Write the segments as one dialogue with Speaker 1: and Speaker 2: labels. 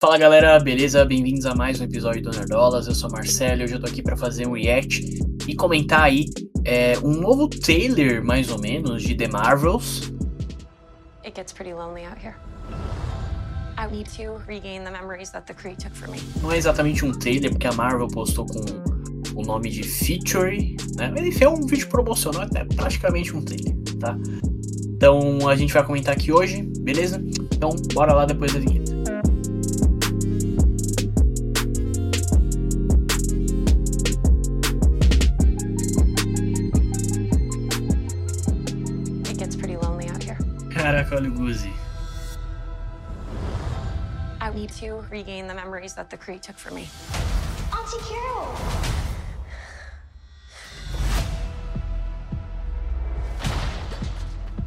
Speaker 1: Fala galera, beleza? Bem-vindos a mais um episódio do Nerdolas. Eu sou Marcelo e hoje eu tô aqui para fazer um react e comentar aí é, um novo trailer, mais ou menos, de The Marvels.
Speaker 2: It gets pretty lonely out here. I need to regain the memories that the Kree took from me.
Speaker 1: Não é exatamente um trailer, porque a Marvel postou com o nome de Feature, né? Mas enfim, é um vídeo promocional, é praticamente um trailer, tá? Então a gente vai comentar aqui hoje, beleza? Então bora lá depois da vinheta.
Speaker 2: I need to regain the memories that the Kree took from me.
Speaker 3: Auntie Carol.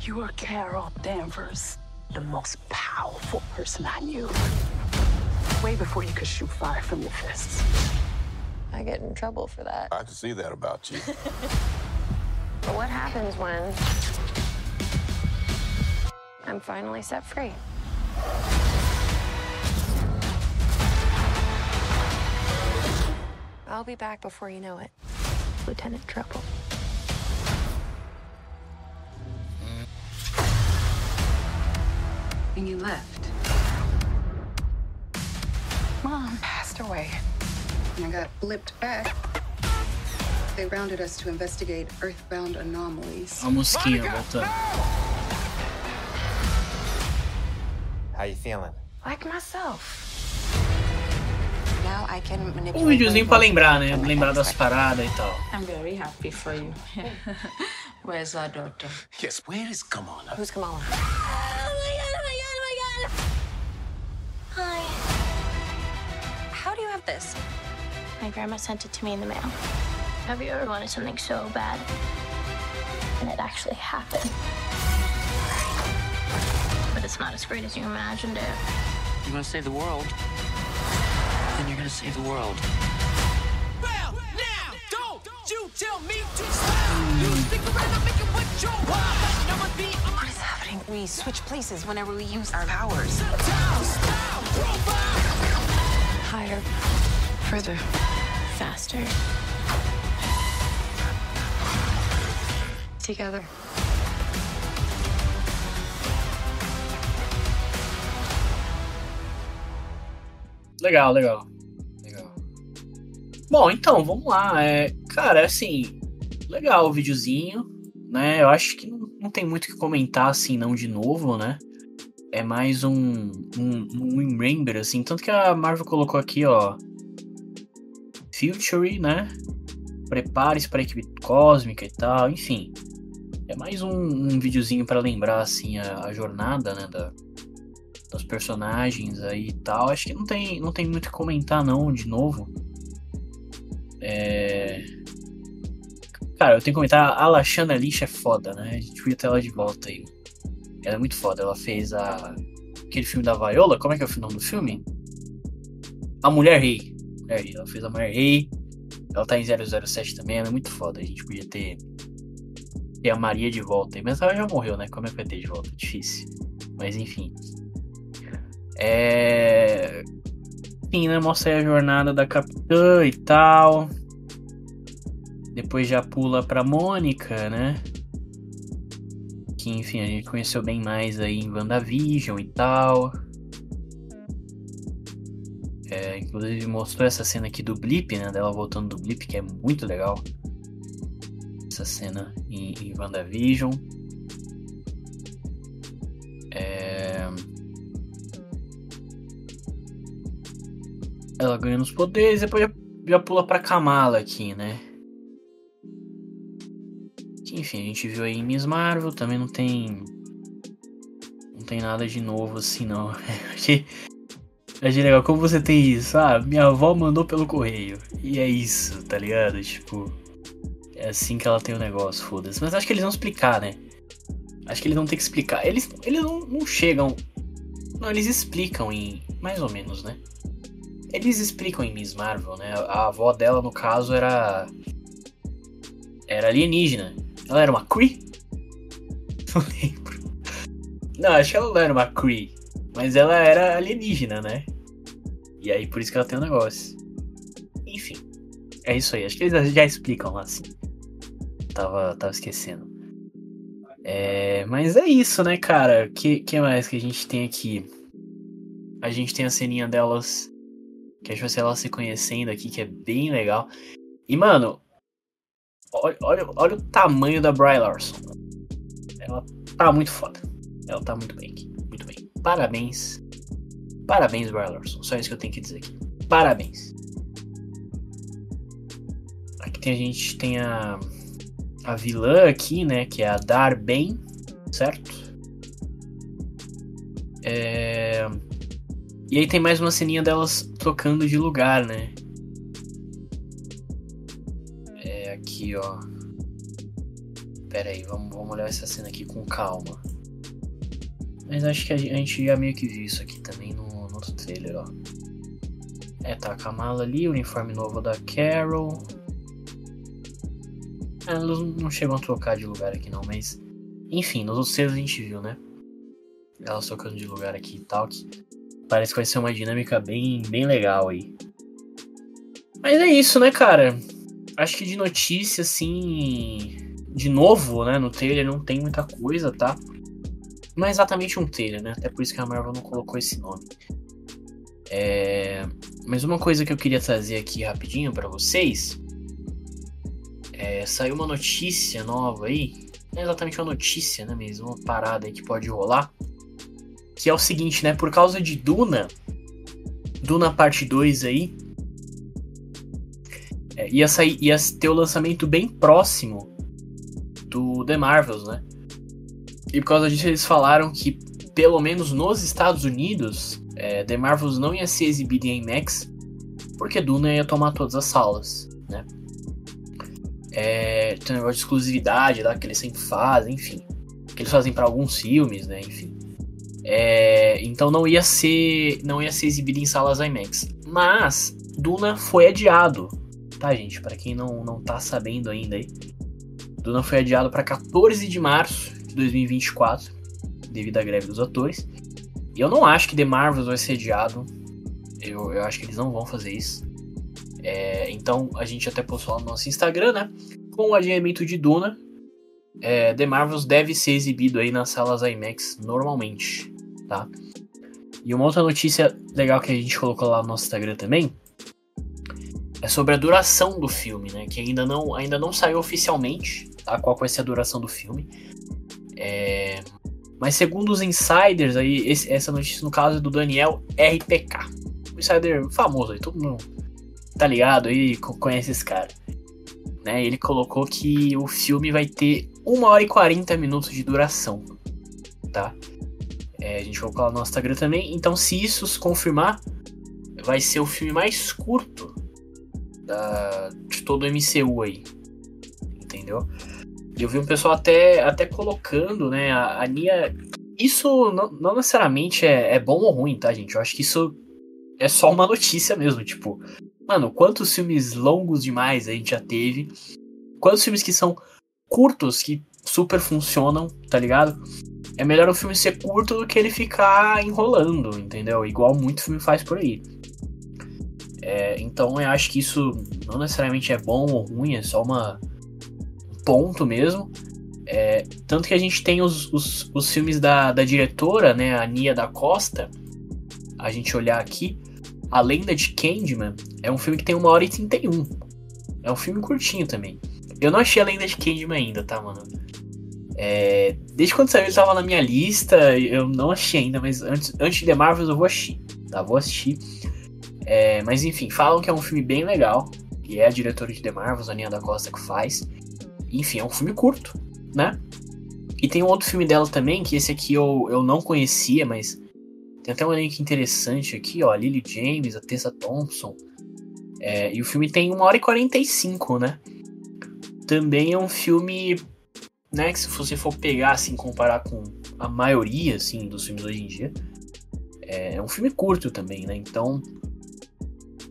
Speaker 4: You are Carol Danvers, the most powerful person I knew. Way before you could shoot fire from your fists.
Speaker 2: I get in trouble for that.
Speaker 5: I can see that about you.
Speaker 2: But what happens when I'm finally set free? I'll be back before you know it. Lieutenant Trouble.
Speaker 4: And you left. Mom passed away.
Speaker 6: and I got blipped back. They rounded us to investigate earthbound anomalies.
Speaker 1: A mosquinha voltando.
Speaker 7: How you feeling?
Speaker 4: Like myself.
Speaker 1: Um videozinho
Speaker 6: my
Speaker 1: pra lembrar, né? Lembrar das paradas e tal.
Speaker 4: I'm very happy for you. Where's our daughter?
Speaker 5: yes, where is Kamala?
Speaker 2: Who's Kamala?
Speaker 3: Oh my god, oh my god, oh my god. Hi.
Speaker 2: How do you have this?
Speaker 3: My grandma sent it to me in the mail. Have you ever wanted something so bad? And it actually happened. But it's not as great as you imagined it.
Speaker 8: You're gonna save the world. Then you're gonna save the world.
Speaker 9: Well, now, don't you tell me to stop. You stick around, I'll make it what you want. I'ma be on
Speaker 6: What is happening? We switch places whenever we use our powers.
Speaker 9: style, style, profile.
Speaker 2: Higher.
Speaker 3: Further. Faster.
Speaker 2: Together.
Speaker 1: Legal, legal. Legal. Bom, então, vamos lá. É, cara, assim, legal o videozinho, né? Eu acho que não, não tem muito o que comentar assim, não, de novo, né? É mais um, um, um remember, assim. Tanto que a Marvel colocou aqui, ó. Future, né? Prepare-se para a equipe cósmica e tal, enfim. É mais um, um videozinho para lembrar, assim, a, a jornada, né? Da, dos personagens aí e tal. Acho que não tem, não tem muito o que comentar, não, de novo. É... Cara, eu tenho que comentar, a Lashana Lish é foda, né? A gente devia ter ela de volta aí. Ela é muito foda. Ela fez a... aquele filme da Viola. Como é que é o nome do filme? A Mulher Rei. Mulher Rei. Ela fez a Mulher Rei. Ela tá em 007 também. Ela é muito foda. A gente podia ter, ter a Maria de volta aí. Mas ela já morreu, né? Como é que vai ter de volta? Difícil. Mas enfim. É. Enfim, né? Mostra aí a jornada da Capitã e tal. Depois já pula pra Mônica, né? Que enfim, a gente conheceu bem mais aí em WandaVision e tal. É, inclusive mostrou essa cena aqui do Blip, né? Dela voltando do Blip, que é muito legal. Essa cena em, em WandaVision. Ela ganhando os poderes, depois já, já pula pra Kamala aqui, né? Enfim, a gente viu aí em Miss Marvel, também não tem. Não tem nada de novo assim, não. achei, achei legal. Como você tem isso? Ah, minha avó mandou pelo correio. E é isso, tá ligado? Tipo. É assim que ela tem o negócio, foda-se. Mas acho que eles vão explicar, né? Acho que eles vão ter que explicar. Eles, eles não, não chegam. Não, eles explicam em. Mais ou menos, né? Eles explicam em Miss Marvel, né? A avó dela, no caso, era. Era alienígena. Ela era uma Kree? Não lembro. Não, acho que ela não era uma Kree. Mas ela era alienígena, né? E aí por isso que ela tem um negócio. Enfim. É isso aí. Acho que eles já explicam lá assim. Tava, tava esquecendo. É, mas é isso, né, cara? Que que mais que a gente tem aqui? A gente tem a ceninha delas que acho que elas se conhecendo aqui, que é bem legal. E, mano, olha, olha, o tamanho da Bry Larson. Ela tá muito foda. Ela tá muito bem aqui. Muito bem. Parabéns. Parabéns, Bry Larson. Só isso que eu tenho que dizer aqui. Parabéns. Aqui tem a gente tem a a vilã aqui, né, que é a Darben, certo? É... E aí tem mais uma ceninha delas trocando de lugar, né? É aqui, ó. Pera aí, vamos, vamos olhar essa cena aqui com calma. Mas acho que a gente já meio que viu isso aqui também no, no outro trailer, ó. É, tá a Kamala ali, o uniforme novo da Carol. Ah, elas não chegam a trocar de lugar aqui não, mas. Enfim, nos outros trailers a gente viu, né? Elas trocando de lugar aqui e tal. Que parece que vai ser uma dinâmica bem, bem legal aí. Mas é isso, né, cara? Acho que de notícia, assim. De novo, né? No trailer não tem muita coisa, tá? Não é exatamente um trailer, né? Até por isso que a Marvel não colocou esse nome. É... Mas uma coisa que eu queria trazer aqui rapidinho para vocês. É... Saiu uma notícia nova aí. Não é exatamente uma notícia, né? Mas uma parada aí que pode rolar. Que é o seguinte, né? Por causa de Duna. Duna parte 2 aí. É, ia, sair, ia ter o lançamento bem próximo do The Marvels, né? E por causa disso eles falaram que, pelo menos nos Estados Unidos, é, The Marvels não ia ser exibido em IMAX, porque Duna ia tomar todas as salas, né? É, tem um negócio de exclusividade lá que eles sempre fazem, enfim. Que eles fazem para alguns filmes, né? Enfim. É, então não ia ser não ia ser exibido em salas IMAX. Mas Duna foi adiado, tá, gente? Para quem não, não tá sabendo ainda aí. Duna foi adiado para 14 de março de 2024, devido à greve dos atores. E eu não acho que The Marvels vai ser adiado. Eu, eu acho que eles não vão fazer isso. É, então a gente até postou lá no nosso Instagram, né? Com o adiamento de Duna, é, The Marvels deve ser exibido aí nas salas IMAX normalmente, tá? E uma outra notícia legal que a gente colocou lá no nosso Instagram também é sobre a duração do filme, né? Que ainda não, ainda não saiu oficialmente, tá? Qual vai ser a duração do filme. É... Mas segundo os insiders aí, esse, essa notícia no caso é do Daniel RPK. Um insider famoso aí, todo mundo tá ligado aí, conhece esse cara. Né? Ele colocou que o filme vai ter 1 hora e 40 minutos de duração, tá? É, a gente colocou lá no nosso Instagram também. Então, se isso se confirmar, vai ser o filme mais curto da, de todo o MCU aí. Entendeu? Eu vi um pessoal até, até colocando, né? A, a Nia. Isso não, não necessariamente é, é bom ou ruim, tá, gente? Eu acho que isso é só uma notícia mesmo. Tipo, mano, quantos filmes longos demais a gente já teve? Quantos filmes que são curtos que super funcionam, tá ligado? É melhor o filme ser curto do que ele ficar enrolando, entendeu? Igual muito filme faz por aí. É, então eu acho que isso não necessariamente é bom ou ruim, é só uma um ponto mesmo. É, tanto que a gente tem os, os, os filmes da, da diretora, né, a Nia da Costa. A gente olhar aqui, A Lenda de Candyman é um filme que tem uma hora e 31. É um filme curtinho também. Eu não achei A Lenda de Candyman ainda, tá, mano? É, desde quando saiu ele tava na minha lista, eu não achei ainda, mas antes, antes de Marvels eu vou assistir, tá? Vou assistir. É, mas enfim, falam que é um filme bem legal. E é a diretora de The Marvels, a Nia da Costa, que faz. Enfim, é um filme curto, né? E tem um outro filme dela também, que esse aqui eu, eu não conhecia, mas tem até um link interessante aqui, ó. A Lily James, a Tessa Thompson. É, e o filme tem 1 hora e 45, né? Também é um filme, né, que se você for pegar, assim, comparar com a maioria, assim, dos filmes hoje em dia, é, é um filme curto também, né? Então,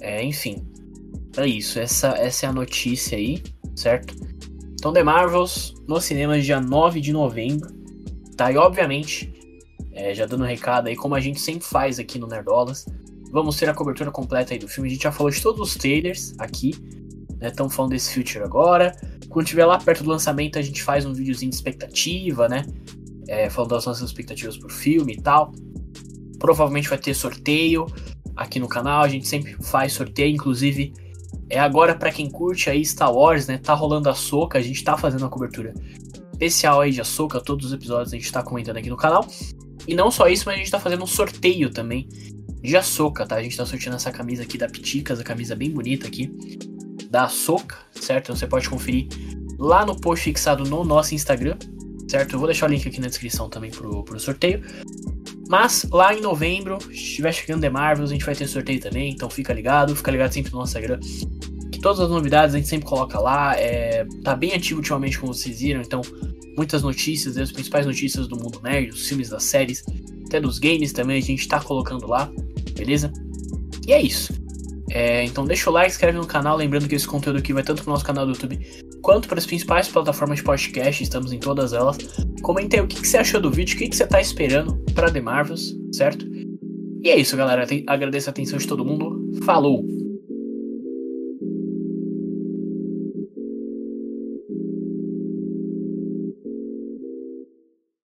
Speaker 1: é, enfim, é isso. Essa, essa é a notícia aí, certo? Então, The Marvels no cinema dia 9 de novembro, tá? E obviamente, é, já dando um recado aí, como a gente sempre faz aqui no Nerdolas, Vamos ter a cobertura completa aí do filme. A gente já falou de todos os trailers aqui. Estamos né? falando desse Future agora. Quando tiver lá perto do lançamento, a gente faz um videozinho de expectativa, né? É, falando das nossas expectativas pro filme e tal. Provavelmente vai ter sorteio aqui no canal. A gente sempre faz sorteio, inclusive. É agora para quem curte aí Star Wars, né? Tá rolando a soca, a gente tá fazendo a cobertura especial aí de Ahsoka, todos os episódios a gente tá comentando aqui no canal. E não só isso, mas a gente tá fazendo um sorteio também de Ahsoka, tá? A gente tá sorteando essa camisa aqui da Piticas, a camisa bem bonita aqui da Ahsoka, certo? Você pode conferir lá no post fixado no nosso Instagram, certo? Eu vou deixar o link aqui na descrição também pro, pro sorteio. Mas lá em novembro, se estiver chegando The Marvels, a gente vai ter sorteio também, então fica ligado, fica ligado sempre no nosso Instagram. Que todas as novidades a gente sempre coloca lá, é, tá bem ativo ultimamente, como vocês viram, então muitas notícias, as principais notícias do mundo nerd, os filmes, das séries, até dos games também a gente tá colocando lá, beleza? E é isso. É, então deixa o like, inscreve no canal, lembrando que esse conteúdo aqui vai tanto pro nosso canal do YouTube quanto para as principais plataformas de podcast, estamos em todas elas. Comente aí o que, que você achou do vídeo, o que, que você tá esperando para The Marvels, certo? E é isso, galera. Agradeço a atenção de todo mundo. Falou!